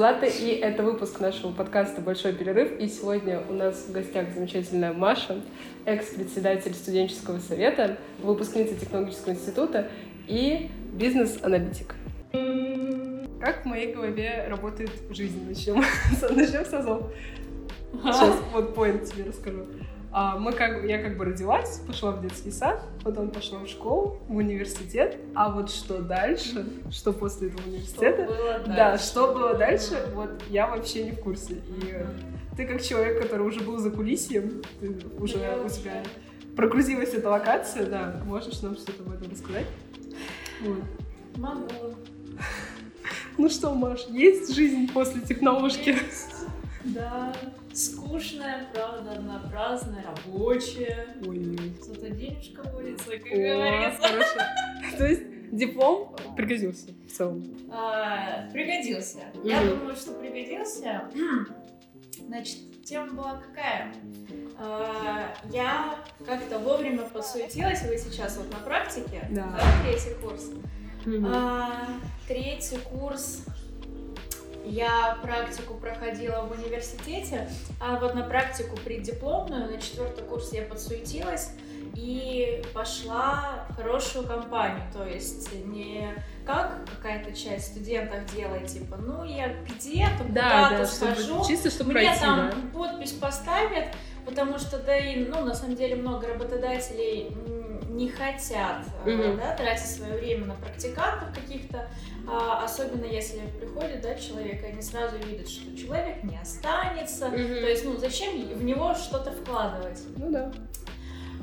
Злата, и это выпуск нашего подкаста «Большой перерыв». И сегодня у нас в гостях замечательная Маша, экс-председатель студенческого совета, выпускница технологического института и бизнес-аналитик. Как в моей голове работает жизнь? Начнем, начнем с азов. Сейчас вот поинт тебе расскажу. А, мы как, я как бы родилась, пошла в детский сад, потом пошла в школу, в университет. А вот что дальше, что после этого университета, что было дальше? да, что было дальше, вот я вообще не в курсе. И ты как человек, который уже был за кулисьем, ты уже у тебя прогрузилась эта локация, да, можешь нам что-то об этом рассказать? Вот. Могу. Ну что, Маш, есть жизнь после технологии? Да, скучная, правда, однообразная, рабочая. Ой. Зато денежка водится, как О, говорится. хорошо. То есть диплом пригодился в целом? А, пригодился. Я думаю, что пригодился. Значит, тема была какая? А, я как-то вовремя подсуетилась, вы сейчас вот на практике, Да. третий курс. А, третий курс я практику проходила в университете, а вот на практику преддипломную, на четвертый курс я подсуетилась и пошла в хорошую компанию, то есть не как какая-то часть студентов делает, типа, ну я где-то Да, куда-то да, чтобы, схожу, чисто чтобы мне пройти, там да? подпись поставят, потому что, да и, ну, на самом деле, много работодателей не хотят Мгм. да, тратить свое время на практикантов каких-то, особенно если приходит да, человек, и они сразу видят, что человек не останется, Мгм. то есть, ну, зачем в него что-то вкладывать? Ну да.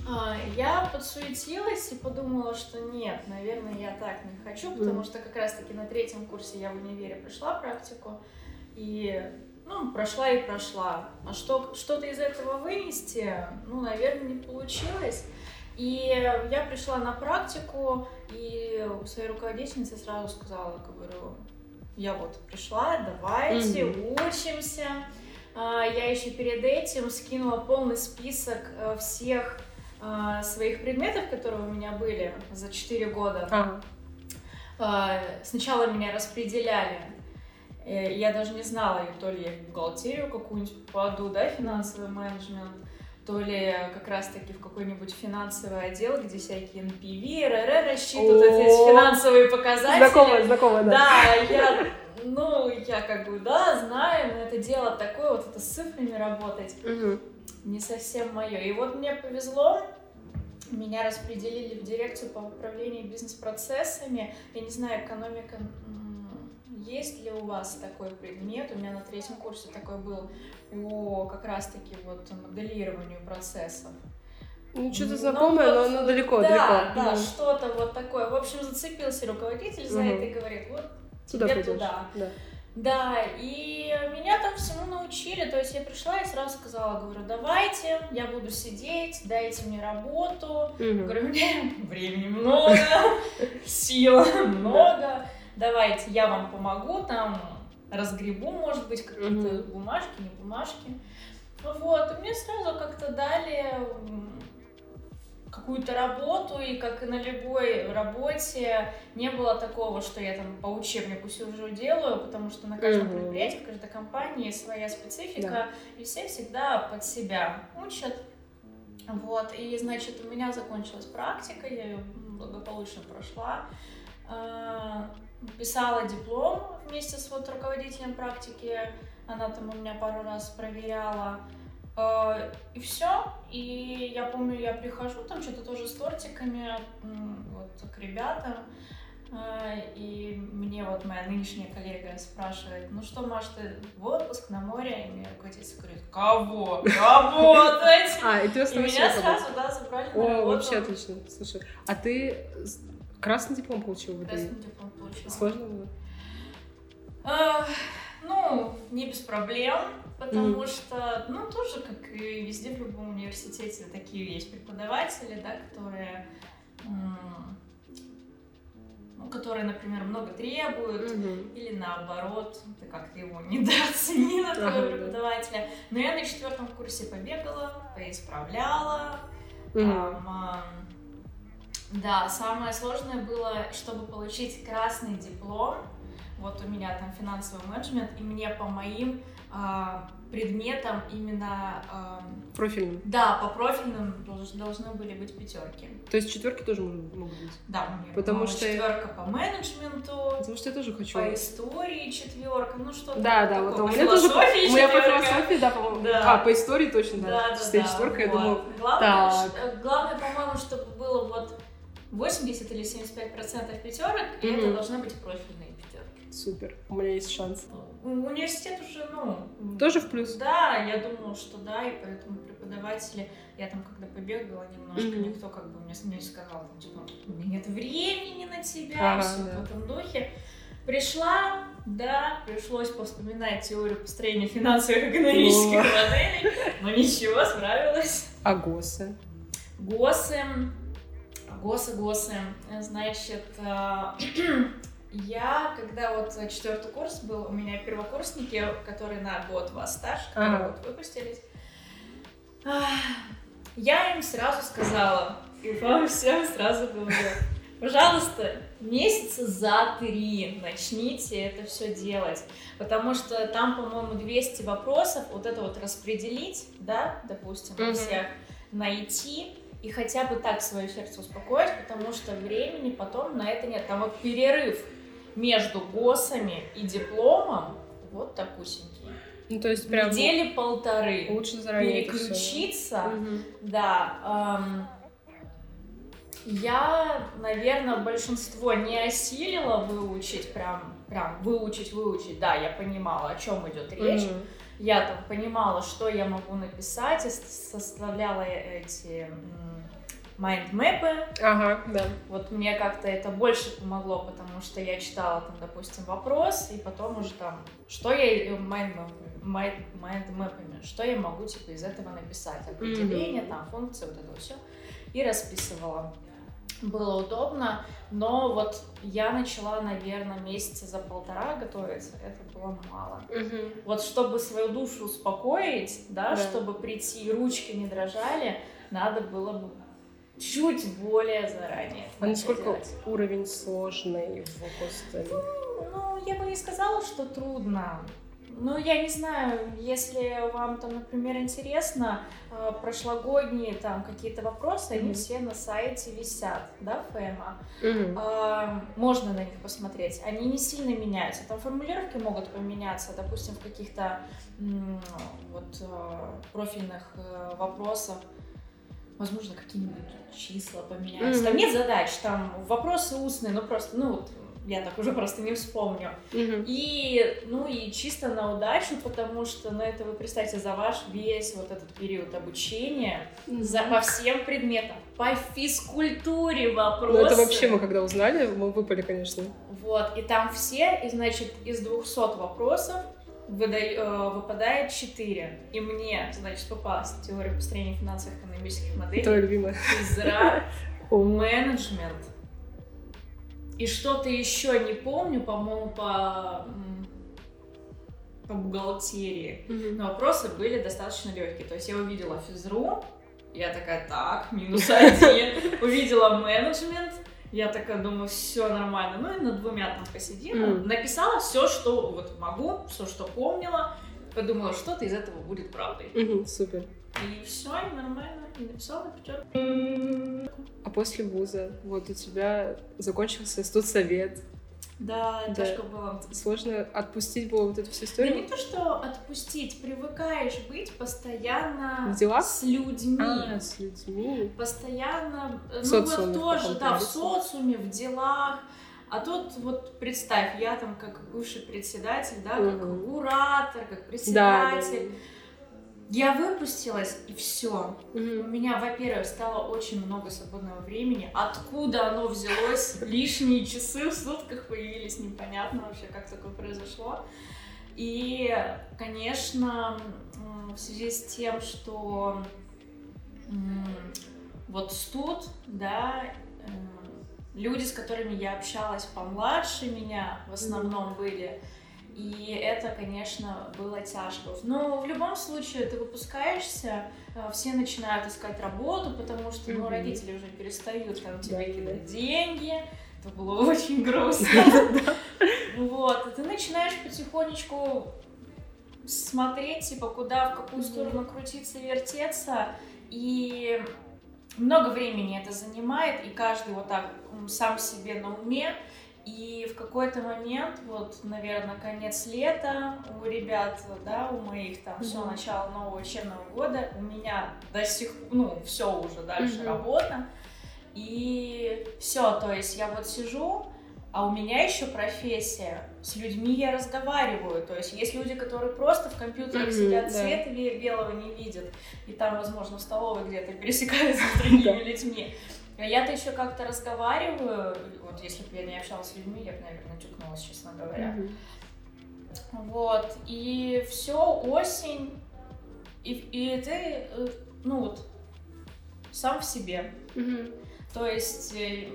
А, Я подсуетилась и подумала, что нет, наверное, я так не хочу, потому что как раз-таки на третьем курсе я в универе прошла практику, и, ну, прошла и прошла. А что, что-то из этого вынести, ну, наверное, не получилось. И я пришла на практику, и у своей руководительницы сразу сказала, говорю, я вот пришла, давайте, Мгм. учимся. А, Я еще перед этим скинула полный список э, всех а, своих предметов, которые у меня были за 4 года. Ага. А, Сначала меня распределяли. Э, Я даже не знала, то ли я в бухгалтерию какую-нибудь попаду, да, финансовый менеджмент, то ли как раз-таки в какой-нибудь финансовый отдел, где всякие NPV, РР рассчитывают эти финансовые показатели. Знакомая, знакомая, да. Да, я, ну, я как бы, да, знаю, но это дело такое, вот это с цифрами работать Мгм. не совсем мое. И вот мне повезло, меня распределили в дирекцию по управлению бизнес-процессами. Я не знаю, экономика, есть ли у вас такой предмет? У меня на третьем курсе такой был по как раз-таки вот моделированию процессов. Ну, что-то Ну, знакомое, но вот, оно далеко, да, далеко. Да, Мгм. что-то вот такое. В общем, зацепился руководитель за Мгм. это и говорит, вот Туда тебе туда. Да. Да, и меня там всему научили, то есть я пришла и сразу сказала, говорю, давайте, я буду сидеть, дайте мне работу, Мгм. говорю, меня времени много, сил много, давайте, я вам помогу, там, разгребу, может быть, какие-то Мгм. бумажки, не бумажки. Вот, и мне сразу как-то дали какую-то работу, и как и на любой работе, не было такого, что я там по учебнику сижу делаю, потому что на каждом Мгм. предприятии, в каждой компании своя специфика, Да. и все всегда под себя учат. Вот, и, значит, у меня закончилась практика, я ее благополучно прошла. Писала диплом вместе с вот руководителем практики, она там у меня пару раз проверяла. А, И все. И я помню, я прихожу, там что-то тоже с тортиками, вот к ребятам. А, И мне вот моя нынешняя коллега спрашивает, ну что, Маш, ты в отпуск на море? И мне руководитель говорит, кого? Работать! А, и ты И меня сразу, да, забрали на О, работу. вообще отлично. Слушай, а ты красный диплом получил в? Красный диплом получила. Сложно было? А, Ну, не без проблем, потому Мгм. что, ну, тоже, как и везде в любом университете, такие есть преподаватели, да, которые, ну, которые, например, много требуют, Мгм. или наоборот, ты как-то его недооценила, твоего Ага, да. преподавателя. Но я на четвертом курсе побегала, поисправляла, Мгм. Там, а, да, самое сложное было, чтобы получить красный диплом, вот у меня там финансовый менеджмент, и мне по моим а, предметам именно... а, Профильным. да, по профильным долж- должны были быть пятерки. То есть четверки тоже могут быть. Да, у меня Потому что- четверка по менеджменту, Потому что я тоже хочу. по истории четверка, ну что-то Да, да, вот у меня тоже по, у меня по философии, да, по-моему. Да. А, по истории точно, да. Да, да, да, четверка, я вот. думаю. Главное, ш- э, главное, по-моему, чтобы 80 или 75 процентов пятерок, и это должны быть профильные пятерки. Супер, у меня есть шанс. У- Университет уже, ну... Тоже в плюс? Да, я думала, что да, и поэтому преподаватели... Я там, когда побегала немножко, никто как бы мне, мне сказал, там, типа, у меня нет времени на тебя, Ага, все да. в этом духе. Пришла, да, пришлось повспоминать теорию построения финансовых и экономических моделей, но ничего, справилась. А ГОСы? ГОСы, ГОСы, ГОСы, значит, а, я, когда вот четвертый курс был, у меня первокурсники, которые на год вас старше, которые Ага. вот выпустились, я им сразу сказала, и вам всем сразу говорю, пожалуйста, месяца за три начните это все делать, потому что там, по-моему, 200 вопросов, вот это вот распределить, да, допустим, у Мгм. всех, найти и хотя бы так свое сердце успокоить, потому что времени потом на это нет. Там вот перерыв между ГОСами и дипломом вот такусенький. Ну, то есть прям Недели полторы. лучше заранее. Переключиться, Мгм. да. эм, я, наверное, большинство не осилила выучить, прям, прям выучить, выучить. Да, я понимала, о чем идет речь. Мгм. Я там понимала, что я могу написать, и составляла эти м, mind map ы. Ага, да. Вот мне как-то это больше помогло, потому что я читала там, допустим, вопрос, и потом уже там, что я э, mind map- mi- mind map ами, что я могу типа из этого написать, определение, там, функции, вот это все, и расписывала. Было удобно, но вот я начала, наверное, месяца за полтора готовиться, это было мало. Мгм. Вот чтобы свою душу успокоить, да, Да. чтобы прийти и ручки не дрожали, надо было бы чуть более заранее. А насколько делать. уровень сложный в Костеле? Ну, я бы не сказала, что трудно. Ну, я не знаю, если вам там, например, интересно, э, прошлогодние там какие-то вопросы, они Мгм. все на сайте висят, да, ФЭМа. Мгм. А, можно на них посмотреть. Они не сильно меняются. Там формулировки могут поменяться, допустим, в каких-то вот э, профильных э, вопросах. Возможно, какие-нибудь числа поменяются. Там Мгм. нет задач, там вопросы устные, ну просто, ну вот я так уже просто не вспомню. Мгм. И, ну и чисто на удачу, потому что, ну это вы представьте, за ваш весь вот этот период обучения, за, по всем предметам, по физкультуре вопросы. Ну, это вообще мы когда узнали, мы выпали, конечно. Вот, и там все, и значит, из 200 вопросов э, выпадает 4. И мне, значит, попалась теория построения финансовых экономических моделей, Твоя любимая. физра, менеджмент. И что-то еще не помню, по-моему, по, по бухгалтерии. Но вопросы были достаточно легкие. То есть я увидела физру, я такая, так, минус один. Увидела менеджмент, я такая думаю, все нормально. Ну и над двумя там посидела. Мгм. Написала все, что вот могу, все, что помнила. Подумала, что-то из этого будет правдой. Мгм, Супер. И все, нормально. И написала пятерку. А после вуза, вот у тебя закончился студсовет. Да, Да. тяжко было. Сложно отпустить было вот эту всю Да историю? не то, что отпустить, привыкаешь быть постоянно В делах? с людьми. А, с людьми. Постоянно, э, В ну вот социуме в тоже, да, в да? социуме, в делах. А тут вот представь, я там как бывший председатель, да, как Мгм. куратор, как Да, да. Я выпустилась, и все. У Мгм. меня, во-первых, стало очень много свободного времени. Откуда оно взялось? Лишние часы в сутках появились, непонятно вообще, как такое произошло. И, конечно, в связи с тем, что вот студ, да, э, люди, с которыми я общалась помладше меня, в основном были, и это, конечно, было тяжко. Но в любом случае ты выпускаешься, э, все начинают искать работу, потому что ну, родители уже перестают там, тебе Да, кидать деньги, это было очень грустно. Вот, и ты начинаешь потихонечку смотреть, типа, куда, в какую сторону крутиться, вертеться, и много времени это занимает, и каждый вот так сам себе на уме, и в какой-то момент, вот, наверное, конец лета, у ребят, да, у моих там все начало нового учебного года, у меня до сих ну, все уже дальше mm-hmm. работа. И все, то есть я вот сижу, а у меня еще профессия. С людьми я разговариваю. То есть есть люди, которые просто в компьютерах mm-hmm, сидят, да. цвета белого не видят. И там, возможно, в столовой где-то пересекаются с другими людьми. А я-то еще как-то разговариваю. Вот если бы я не общалась с людьми, я бы, наверное, тюкнулась, честно говоря. Вот. И все, осень. И, и ты, э, ну вот, сам в себе. То есть э,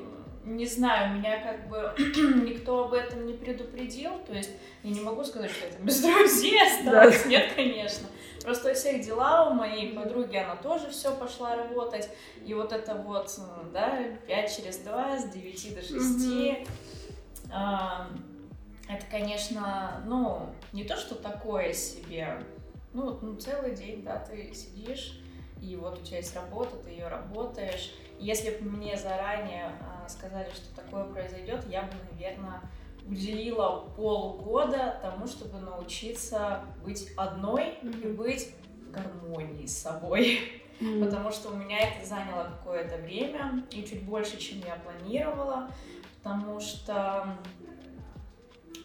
не знаю, меня как бы никто об этом не предупредил, то есть я не могу сказать, что это без друзей осталось, нет, конечно. Просто у всех дела, у моей подруги она тоже все пошла работать, и вот это вот, да, 5 через 2, с 9 до 6, это, конечно, ну, не то, что такое себе, ну, ну, целый день, да, ты сидишь, и вот у тебя есть работа, ты ее работаешь. Если бы мне заранее э, сказали, что такое произойдет, я бы, наверное, уделила полгода тому, чтобы научиться быть одной mm-hmm. и быть в гармонии с собой. Mm-hmm. Потому что у меня это заняло какое-то время и чуть больше, чем я планировала. Потому что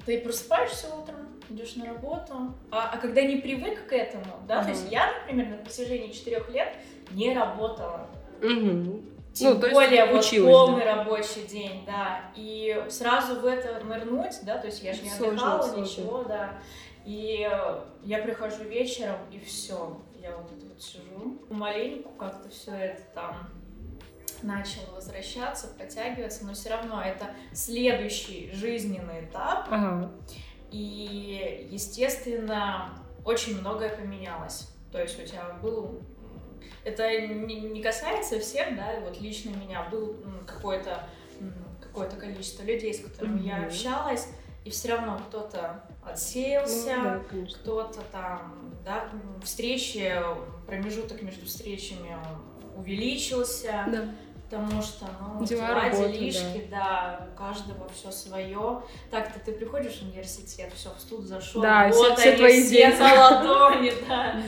ты просыпаешься утром, идешь на работу, а, а когда не привык к этому, да, mm-hmm. то есть я, например, на протяжении четырех лет не работала. Mm-hmm. Тем ну, более вот полный да. рабочий день, да. И сразу в это нырнуть, да, то есть я же не отдыхала, сложно, ничего, да. И я прихожу вечером, и все. Я вот тут вот сижу. Маленьку как-то все это там начало возвращаться, подтягиваться, но все равно это следующий жизненный этап. Ага. И, естественно, очень многое поменялось. То есть у тебя был... Это не касается всех, да, вот лично меня был какое-то какое-то количество людей, с которыми mm-hmm. я общалась, и все равно кто-то отсеялся, ну, да, кто-то там, да, встречи, промежуток между встречами увеличился. Да потому что, ну, дела, дела работа, делишки, да. да, у каждого все свое. Так-то ты приходишь в университет, все, в студ зашел, да, вот все, все твои все на ладони, да.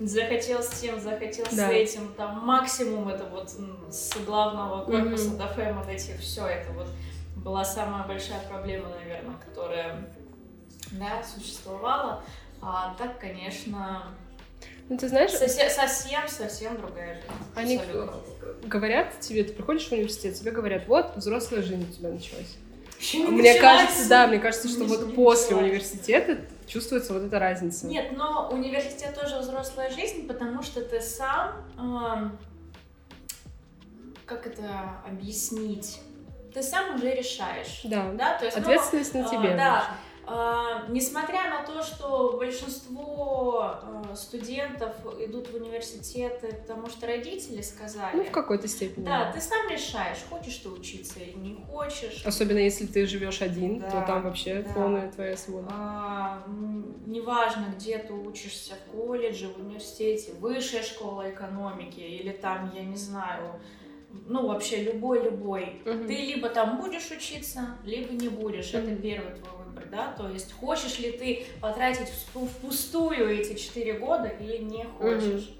Захотел с тем, захотел с этим, там максимум это вот с главного корпуса до фэма дойти, все это вот была самая большая проблема, наверное, которая, да, существовала. А так, конечно, ну, ты знаешь... Совсем, совсем другая жизнь. Они Абсолютно. говорят тебе, ты приходишь в университет, тебе говорят, вот, взрослая жизнь у тебя началась. Еще не мне кажется, да, мне кажется, что вот не после началась. университета чувствуется вот эта разница. Нет, но университет тоже взрослая жизнь, потому что ты сам, э, как это объяснить? Ты сам уже решаешь. Да. да? То есть, Ответственность ну, на тебе. Э, да. А, несмотря на то, что большинство э, студентов идут в университеты, потому что родители сказали. Ну, в какой-то степени. Да, ты сам решаешь, хочешь ты учиться или не хочешь. Особенно если ты живешь один, да, то там вообще да. полная твоя свобода. А, неважно, где ты учишься, в колледже, в университете, высшая школа экономики или там, я не знаю, ну, вообще любой-любой. Угу. Ты либо там будешь учиться, либо не будешь. Угу. Это первый твой выбор, да, то есть хочешь ли ты потратить впустую эти четыре года или не хочешь.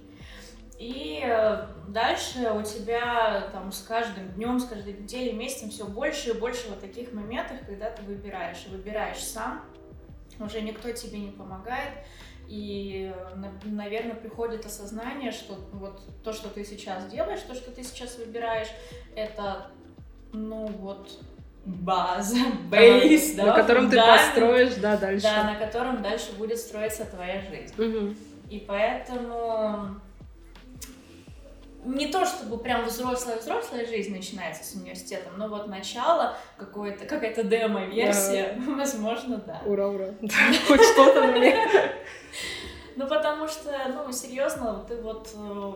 И э, дальше у тебя там с каждым днем, с каждой неделей, месяцем все больше и больше вот таких моментов, когда ты выбираешь. Выбираешь сам, уже никто тебе не помогает. И, наверное, приходит осознание, что вот то, что ты сейчас делаешь, то, что ты сейчас выбираешь, это, ну вот, база, бейс, да, на котором ты построишь, да, дальше. Да, на котором дальше будет строиться твоя жизнь. Угу. И поэтому не то чтобы прям взрослая-взрослая жизнь начинается с университетом, но вот начало, какое-то, какая-то демо-версия, да. возможно, да. Ура, ура. Хоть что-то мне. Ну, потому что, ну, серьезно, ты вот э,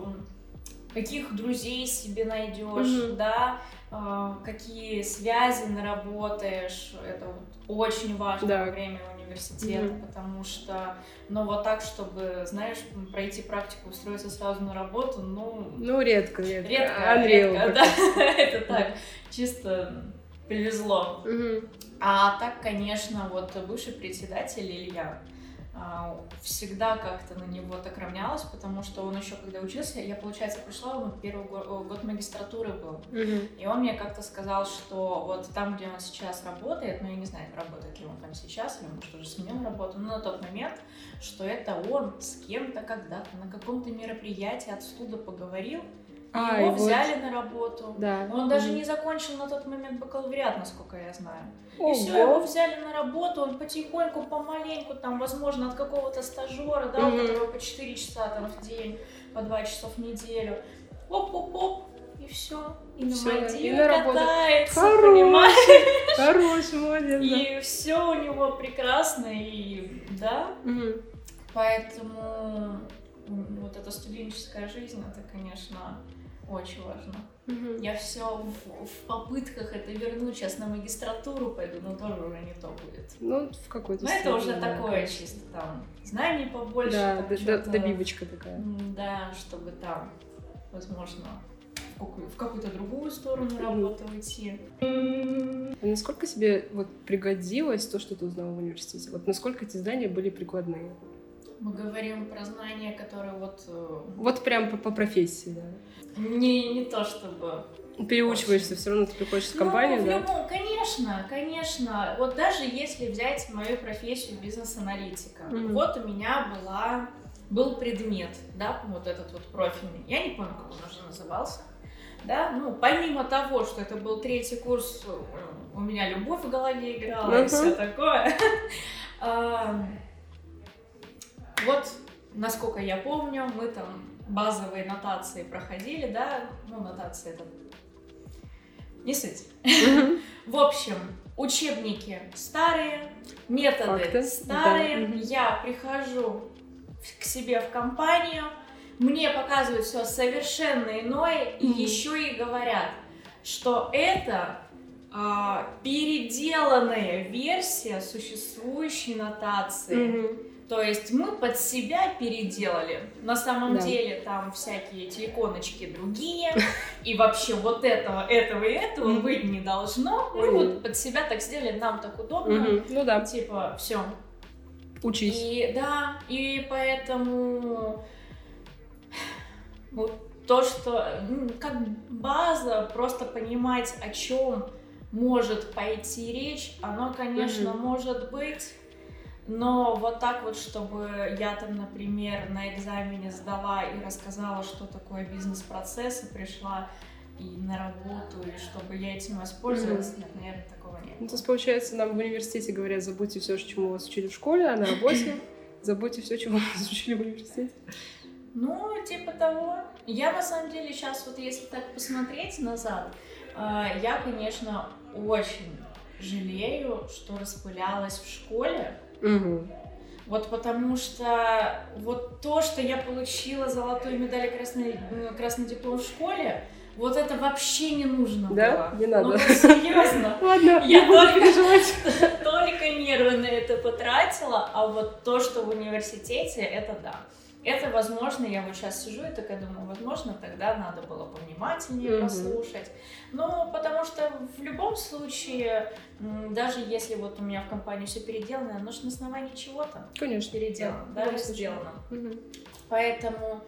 каких друзей себе найдешь, да, какие связи наработаешь, это вот очень важно Да. во время университета, Мгм. потому что, ну вот так, чтобы, знаешь, пройти практику, устроиться сразу на работу, ну, Ну, редко, редко. редко, Unreal редко, да, это так, чисто повезло. А так, конечно, вот бывший председатель Илья, а, всегда как-то на него так равнялась, потому что он еще когда учился, я, получается, пришла, он первый го- год магистратуры был, Мгм. и он мне как-то сказал, что вот там, где он сейчас работает, ну, я не знаю, работает ли он там сейчас, или может уже сменил работу, но на тот момент, что это он с кем-то когда-то на каком-то мероприятии оттуда поговорил, А, его вот. взяли на работу. Да. Он даже не закончил на тот момент бакалавриат, насколько я знаю. И все, его взяли на работу, он потихоньку, помаленьку, там, возможно, от какого-то стажера, да, у которого по 4 часа там в день, по 2 часа в неделю. Оп-оп-оп, и все. И на Всё, и на работу. катается, Хорош. понимаешь? Хорош, молодец. да. И все у него прекрасно, и да, Мгм. поэтому вот эта студенческая жизнь, это, конечно, очень важно. Мгм. Я все в, в попытках это вернуть. Сейчас на магистратуру пойду, но тоже уже не то будет. Ну, в какой-то Но это уже да, такое чисто там знаний побольше. Да, там д- д- чё-то. добивочка такая. Да, чтобы там, возможно, в какую- в какую-то другую сторону Мгм. работы уйти. А насколько тебе вот пригодилось то, что ты узнала в университете? Вот насколько эти знания были прикладные? Мы говорим про знания, которые вот э, Вот прям по, по профессии, да. Не, не то чтобы Переучиваешься, все равно ты приходишь в компанию, ну, в да? любом- конечно, конечно. Вот даже если взять мою профессию бизнес-аналитика, Мгм. вот у меня была, был предмет, да, вот этот вот профильный. Я не помню, как он уже назывался. Да, ну, помимо того, что это был третий курс, у меня любовь в голове играла и Мгм. все такое. Вот, насколько я помню, мы там базовые нотации проходили, да, ну, нотации это не суть. В общем, учебники старые, методы Факты, старые. да. Я прихожу к себе в компанию, мне показывают все совершенно иное, и еще и говорят, что это а, переделанная версия существующей нотации. Мгм. То есть мы под себя переделали. На самом Да. деле там всякие эти иконочки другие. И вообще вот этого, этого и этого Мгм. быть не должно. Мы Мгм. вот под себя так сделали, нам так удобно. Ну да, Типа, все. учись. И да, и поэтому вот то, что как база, просто понимать, о чем может пойти речь, оно, конечно, может быть. Но вот так вот, чтобы я там, например, на экзамене сдала и рассказала, что такое бизнес-процесс, и пришла и на работу, и чтобы я этим воспользовалась, нет, наверное, такого нет. Ну, то есть, получается, нам в университете говорят, забудьте все, чему вас учили в школе, а на работе забудьте все, чему вас учили в университете. Ну, типа того. Я на самом деле сейчас вот если так посмотреть назад, э, я, конечно, очень жалею, что распылялась в школе. Мгм. Вот потому что вот то, что я получила золотую медаль и красный, э, красный диплом в школе, вот это вообще не нужно Да? было. Не надо. Ну, вот серьезно. Ладно, Я не только-. Только нервы на это потратила, а вот то, что в университете, это да. Это, возможно, я вот сейчас сижу и такая думаю, возможно, тогда надо было повнимательнее Мгм. послушать. Ну, потому что в любом случае, даже если вот у меня в компании все переделано, оно же на основании чего-то Конечно. переделано, да, случае. сделано. Мгм. Поэтому,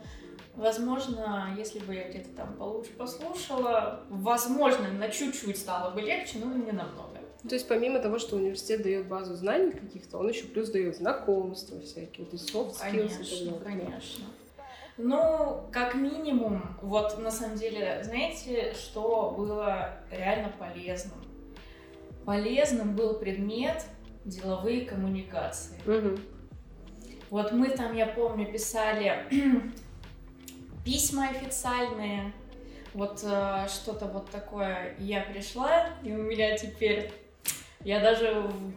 возможно, если бы я где-то там получше послушала, возможно, на чуть-чуть стало бы легче, но не намного. То есть помимо того, что университет дает базу знаний каких-то, он еще плюс дает знакомства всякие, то есть soft skills и Конечно, так далее. конечно. Ну, как минимум, вот на самом деле, знаете, что было реально полезным? Полезным был предмет деловые коммуникации. Мгм. Вот мы там, я помню, писали письма официальные, вот э, что-то вот такое. И Я пришла, и у меня теперь, я даже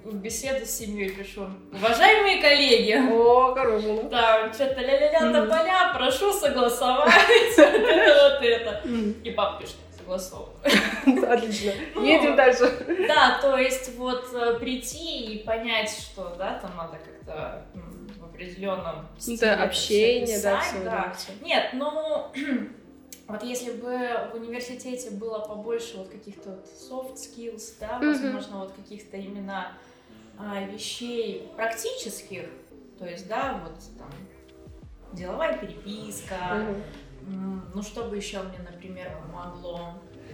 в, беседу с семьей пишу, уважаемые коллеги, О, ну. там что-то ля-ля-ля тополя, прошу согласовать вот это вот это. Мгм. И папа пишет, согласовано. Отлично. Ну, Едем дальше. Да, то есть вот э, прийти и понять, что, да, там надо как-то в определенном стиле Да, общение, да. Нет, ну, вот если бы в университете было побольше вот каких-то вот soft skills, да, Мгм. возможно, вот каких-то именно а, вещей практических, то есть, да, вот там деловая переписка. М, Ну, что бы еще мне, например, помогло?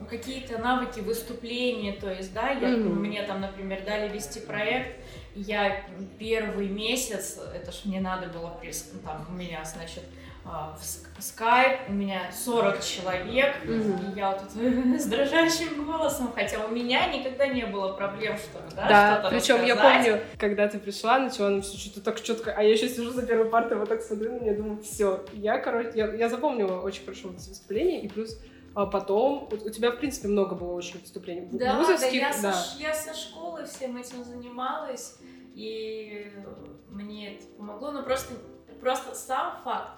Какие-то навыки выступления, то есть, да, я, Мгм. мне там, например, дали вести проект, я первый месяц, это ж мне надо было, там, у меня, значит, в ск- скайп, у меня 40 человек, Мгм. и я вот тут с дрожащим голосом, хотя у меня никогда не было проблем, чтобы, да, Да, что-то причем я рассказать. помню, когда ты пришла, начала нам все что-то так четко, а я еще сижу за первой партой, вот так смотрю на нее, думаю, все, я, короче, я, я запомнила очень хорошо вот эти выступления, и плюс а, потом, у, тебя, в принципе, много было очень выступлений. В- Да, да, вузовских, я, да. Со, я со школы всем этим занималась, и мне это помогло, но просто, просто сам факт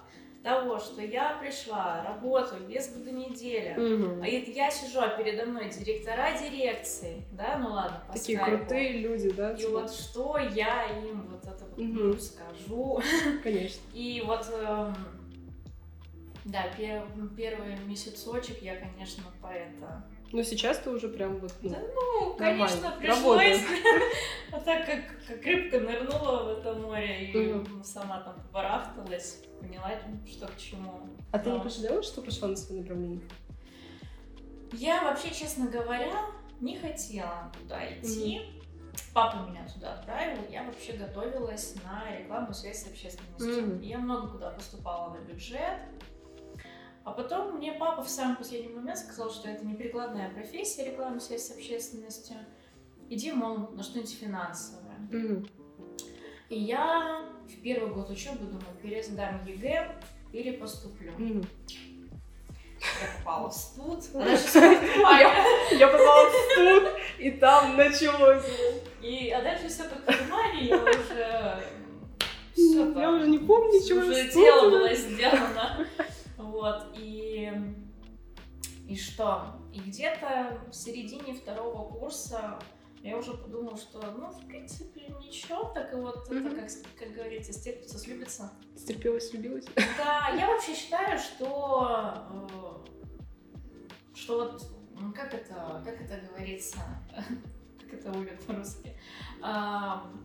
того, что я пришла, работаю без года неделя, Мгм. а я сижу, а передо мной директора дирекции, да, ну ладно, по Такие скайпу. крутые люди, да? И типа? вот что я им вот это вот ну, скажу. Конечно. И вот, эм, да, пер- первый месяцочек я, конечно, по это Но сейчас ты уже прям вот, ну, Да, Ну, конечно, пришлось. А так как, как рыбка нырнула в это море и ну, сама там побарахталась, поняла, что к чему. А ты не пожалела, что пошла на свое направление? Я вообще, честно говоря, не хотела туда идти. Папа меня туда отправил, я вообще готовилась на рекламу связь с общественностью. И Я много куда поступала на бюджет. А потом мне папа в самый последний момент сказал, что это не прикладная профессия, реклама связь с общественностью. Иди, мол, на что-нибудь финансовое. Мгм. И я в первый год учебы думаю, пересдам ЕГЭ или поступлю. Мгм. Я попала в студ. Я попала в студ, и там началось. И, а дальше все как в тумане, я уже... Все Я уже не помню, ничего. Уже дело было сделано. Вот, и... И что? И где-то в середине второго курса я уже подумала, что, ну, в принципе, ничего, так и вот это, Мгм. как, как говорится, стерпится, слюбится. Стерпелась, влюбилась. Да, я вообще считаю, что, э, что вот, как это, как это говорится, как это будет по-русски, Ам,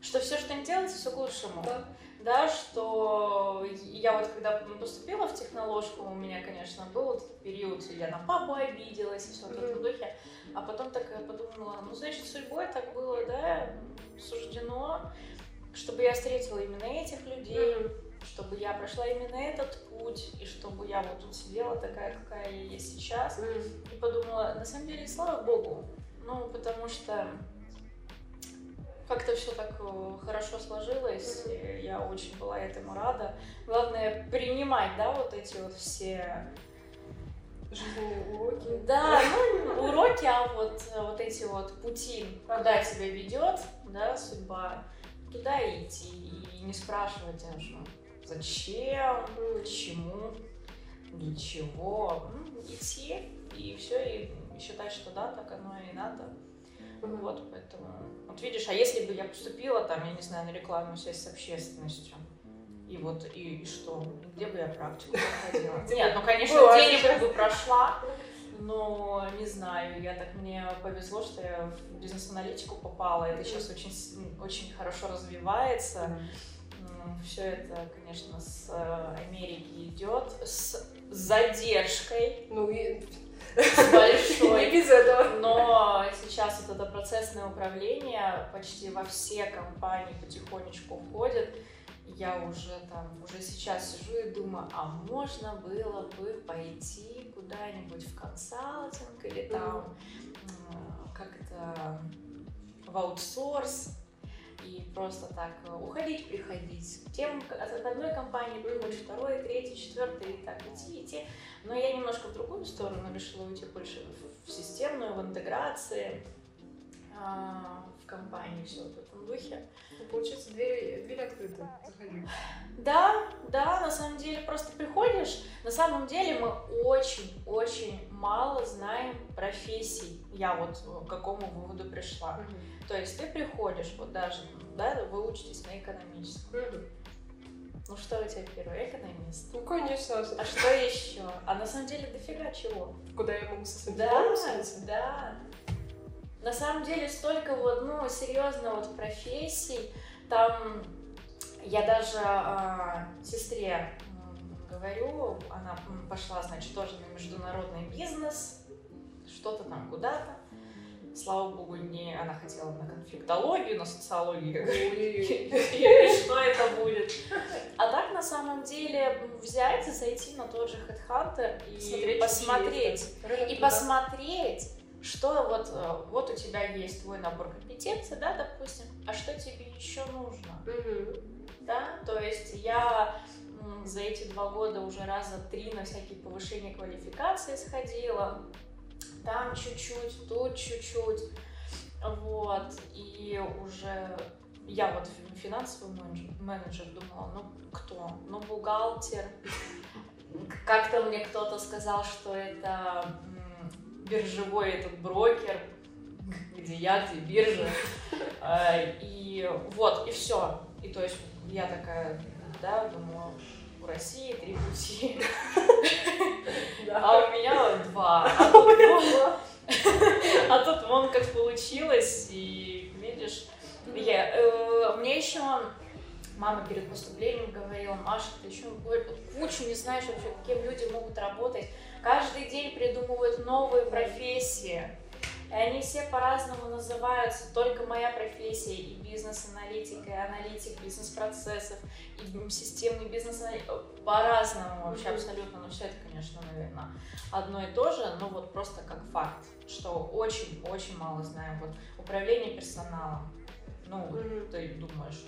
что все, что не делается, все к лучшему. Да. Да, что я вот когда поступила в техноложку, у меня, конечно, был вот период, я на папу обиделась и все в этом духе, а потом так я подумала, ну, значит, судьбой так было, да, суждено, чтобы я встретила именно этих людей, чтобы я прошла именно этот путь, и чтобы я вот тут сидела такая, какая я есть сейчас, и подумала, на самом деле, слава богу, ну, потому что как-то все так э, хорошо сложилось, и я очень была этому рада. Главное, принимать, да, вот эти вот все Жизненные уроки. да, ну, уроки, а вот, вот эти вот пути, куда тебя ведет, да, судьба, туда и идти. И не спрашивать, а что, зачем, почему, для чего. М, Идти и все, и считать, что да, так оно и надо. Вот, поэтому... Вот видишь, а если бы я поступила там, я не знаю, на рекламную связь с общественностью, и вот, и, и что? Где бы я практику проходила? Нет, ну, конечно, где-нибудь бы прошла, но не знаю, я так, мне повезло, что я в бизнес-аналитику попала, это сейчас очень, очень хорошо развивается. Все это, конечно, с э, Америки идет, с задержкой Ну и большой. не без этого. Но сейчас вот это процессное управление почти во все компании потихонечку входит. Я уже там, уже сейчас сижу и думаю, а можно было бы пойти куда-нибудь в консалтинг или там как-то в аутсорс и просто так э, уходить, приходить. Тем от одной компании прыгнуть, второй, третий, четвертый, и так идти, идти. Но я немножко в другую сторону решила уйти больше в- системную, в интеграции. а, в компании, все в этом духе. Ну, получается, двери, дверь открыта. Заходи. Да, да, на самом деле просто приходишь. На самом деле мы очень-очень мало знаем профессий. Я вот к какому выводу пришла. То есть ты приходишь, вот даже, да, вы учитесь на экономическом. Ну что у тебя первый? Экономист. Ну, конечно. А что еще? А на самом деле дофига чего. Куда я могу со своим Да, да. На самом деле столько вот, ну, серьезно вот профессий. Там я даже а, сестре говорю, она пошла, значит, тоже на международный бизнес, что-то там куда-то. Слава богу, не она хотела на конфликтологию, на социологию. Что это будет? А так, на самом деле, взять и зайти на тот же HeadHunter и Смотреть, посмотреть. И посмотреть, что вот, э, вот у тебя есть твой набор компетенций, да, допустим, а что тебе еще нужно, да, то есть я за эти два года уже раза три на всякие повышения квалификации сходила, там чуть-чуть, тут чуть-чуть, вот, и уже я вот фи- финансовый менеджер, менеджер думала, ну кто, ну бухгалтер, как-то мне кто-то сказал, что это биржевой этот брокер, где я, где биржа. А, И вот, и все. И то есть я такая, да, думаю, у России три пути, а у меня два. А тут вон- а тут вон как получилось, и видишь, я, э, мне еще мама перед поступлением говорила, Маша, ты еще кучу не знаешь вообще, кем люди могут работать. Каждый день придумывают новые профессии. И они все по-разному называются. Только моя профессия и бизнес-аналитика, и аналитик бизнес-процессов, и системный бизнес по-разному вообще абсолютно. Но все это, конечно, наверное, одно и то же, но вот просто как факт, что очень-очень мало знаем. Вот управление персоналом. Ну, ты думаешь,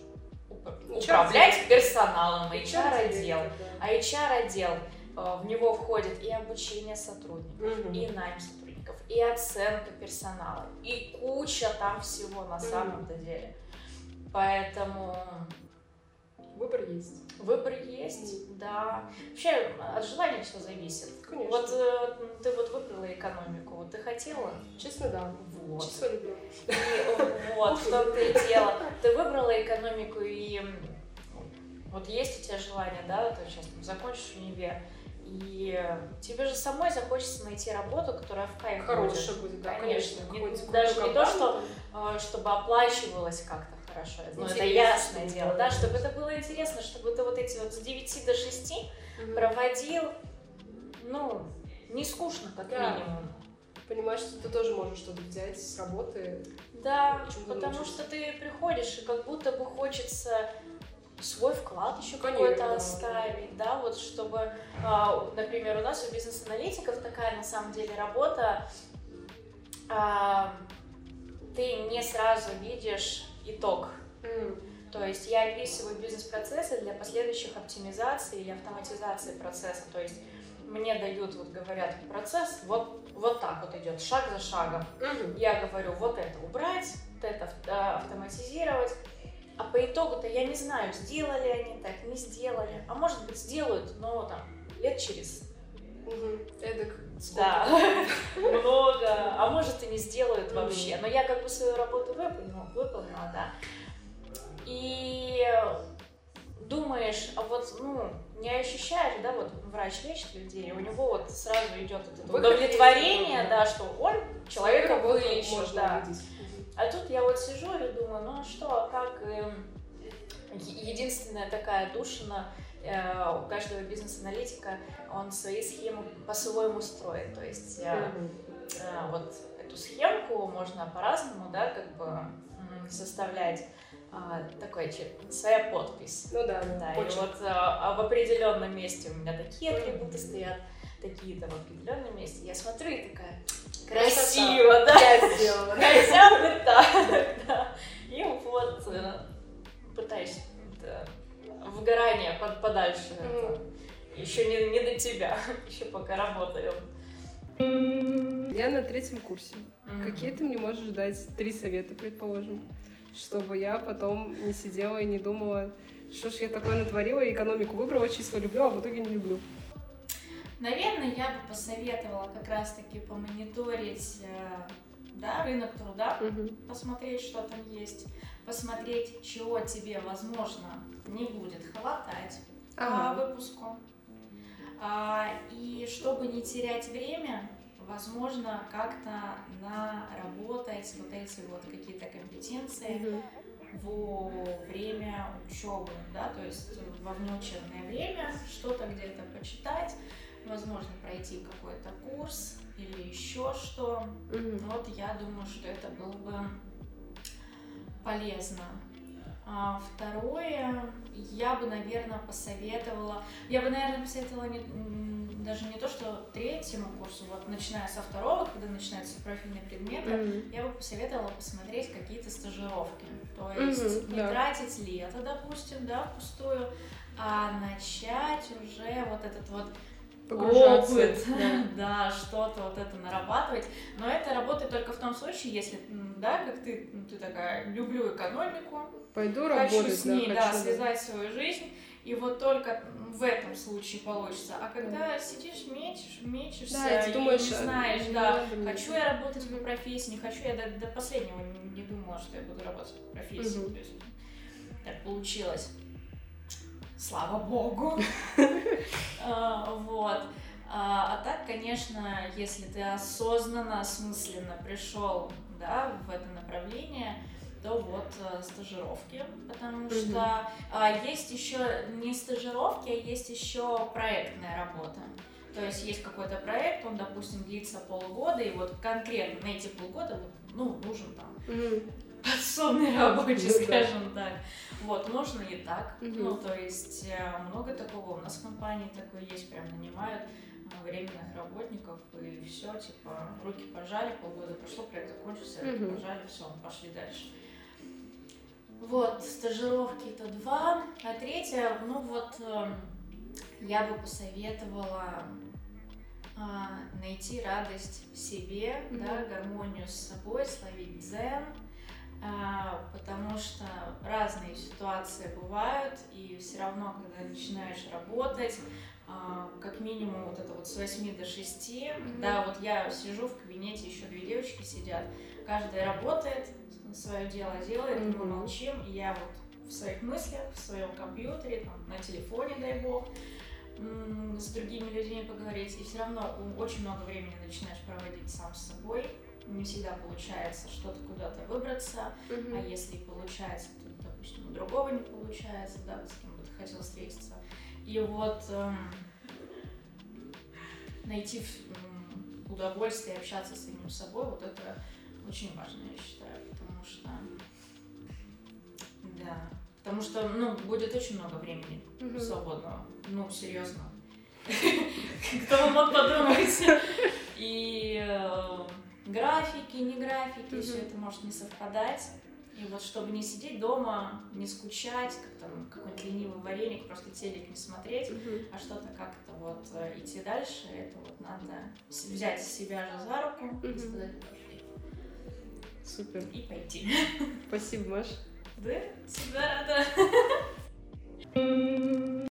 уп- HR управлять персоналом, HR HR-отдел. А HR-отдел, э, в него входит и обучение сотрудников, Мгм. и найм сотрудников, и оценка персонала, и куча там всего на самом-то деле. Поэтому Выбор есть. выбор есть, да. Вообще от желания все зависит. Конечно. Вот э, ты вот выбрала экономику, вот ты хотела? Честно, да. Вот. Чисто люблю. И, вот, в том-то и дело. Ты выбрала экономику, и вот есть у тебя желание, да, ты сейчас там закончишь универ, и тебе же самой захочется найти работу, которая в кайф Хорошая будет. будет, да, Конечно. конечно. Не- даже не то, компанию, э, чтобы оплачивалось как-то хорошо. Ну, это ясное дело, да, чтобы это было интересно, чтобы ты вот эти вот с 9 до 6 там. Мгм. проводил, ну, не скучно, как Да. минимум. Понимаешь, что ты тоже можешь что-то взять с работы. Да, потому научиться. что ты приходишь, и как будто бы хочется свой вклад еще какой-то да, оставить, да, вот чтобы, а, например, у нас у бизнес-аналитиков такая на самом деле работа, а, ты не сразу видишь итог. М. То есть я описываю бизнес-процессы для последующих оптимизаций или автоматизации процесса. То есть мне дают, вот говорят, процесс вот, вот так вот идет, шаг за шагом. Мгм. Я говорю, вот это убрать, вот это э, автоматизировать. А по итогу-то я не знаю, сделали они так, не сделали. А может быть сделают, но там лет через Мгм. Эдак сколько? да, много, а может и не сделают вообще. Но я как бы свою работу выполнила, выполнила, да. И думаешь, а вот, ну, не ощущаешь, да, вот врач лечит людей, у него вот сразу идет это удовлетворение, да, что он человека вылечил, да. увидеть. А тут я вот сижу и думаю, ну а что, а как эм, единственная такая душина э, у каждого бизнес-аналитика, он свои схемы по-своему строит. То есть э, вот эту схемку можно по-разному, да, как бы составлять. А, такой че- своя подпись. Ну да, да. Да, и вот а, а в определенном месте у меня такие атрибуты стоят, такие-то в определенном месте. Я смотрю и такая красиво, да. Я сделала. Хотя бы так, да. И вот э, пытаюсь выгорание под, подальше. Еще не, не до тебя, еще пока работаю. Я на третьем курсе. Какие ты мне можешь дать три совета, предположим, чтобы я потом не сидела и не думала, что ж я такое натворила, экономику выбрала, числа люблю, а в итоге не люблю. Наверное, я бы посоветовала как раз-таки помониторить э, да, рынок труда, Мгм. посмотреть, что там есть, посмотреть, чего тебе, возможно, не будет хватать по Ага. выпуску. А, и чтобы не терять время, возможно, как-то наработать вот эти вот какие-то компетенции Мгм. во время учебы, да, то есть во внеучебное время что-то где-то почитать, возможно, пройти какой-то курс или еще что. Мгм. Вот я думаю, что это было бы полезно. А второе, я бы, наверное, посоветовала, я бы, наверное, посоветовала не- даже не то, что третьему курсу, вот начиная со второго, когда начинаются профильные предметы, Мгм. я бы посоветовала посмотреть какие-то стажировки. То есть не да. тратить лето, допустим, да, впустую, а начать уже вот этот вот Погружаться. опыт, да. да, что-то вот это нарабатывать. Но это работает только в том случае, если, да, как ты, ты такая, люблю экономику, Пойду хочу работать, с ней, да, хочу, да. связать свою жизнь, и вот только в этом случае получится. А когда сидишь, мечешь, мечешься, Да, и ты думаешь, не знаешь, не да, мне. хочу я работать по профессии, не хочу, я до, до последнего не, не думала, что я буду работать по профессии. Мгм. То есть так получилось. Слава богу. А, Вот. А а так, конечно, если ты осознанно, осмысленно пришел да, в это направление, то вот э, стажировки, потому Мгм. что а, есть еще не стажировки, а есть еще проектная работа. То есть есть какой-то проект, он, допустим, длится полгода, и вот конкретно на эти полгода ну, нужен там Мгм. Подсобный рабочий, Ну да. скажем так. Вот, можно и так. Ну, то есть э, много такого. У нас в компании такое есть, прям нанимают э, временных работников, и все, типа, руки пожали, полгода прошло, проект закончился, руки пожали, все, пошли дальше. Вот, стажировки это два. А третье, ну вот, эм, я бы посоветовала а, найти радость в себе, Мгм. да, гармонию с собой, словить дзен, потому что разные ситуации бывают, и все равно, когда начинаешь работать, а, как минимум вот это вот с 8 до 6, Мгм. да, вот я сижу в кабинете, еще две девочки сидят, каждая работает, свое дело делает, мы Мгм. молчим, и я вот в своих мыслях, в своем компьютере, там, на телефоне, дай бог, с другими людьми поговорить, и все равно очень много времени начинаешь проводить сам с собой. Не всегда получается что-то куда-то выбраться, а Мгм. если и получается, то, допустим, у другого не получается, да, с кем бы ты хотел встретиться. И вот эм, найти в- м, удовольствие общаться с самим собой, вот это очень важно, я считаю, потому что, да, потому что, ну, будет очень много времени Мгм. свободного. Ну, серьезно. Кто мог подумать? И э, графики, не графики, все это может не совпадать. И вот чтобы не сидеть дома, не скучать, как там какой-нибудь ленивый вареник, просто телек не смотреть, а что-то как-то вот э, идти дальше, это вот надо взять себя же за руку и сказать. Супер. и пойти. Спасибо, Маш. Да, всегда рада.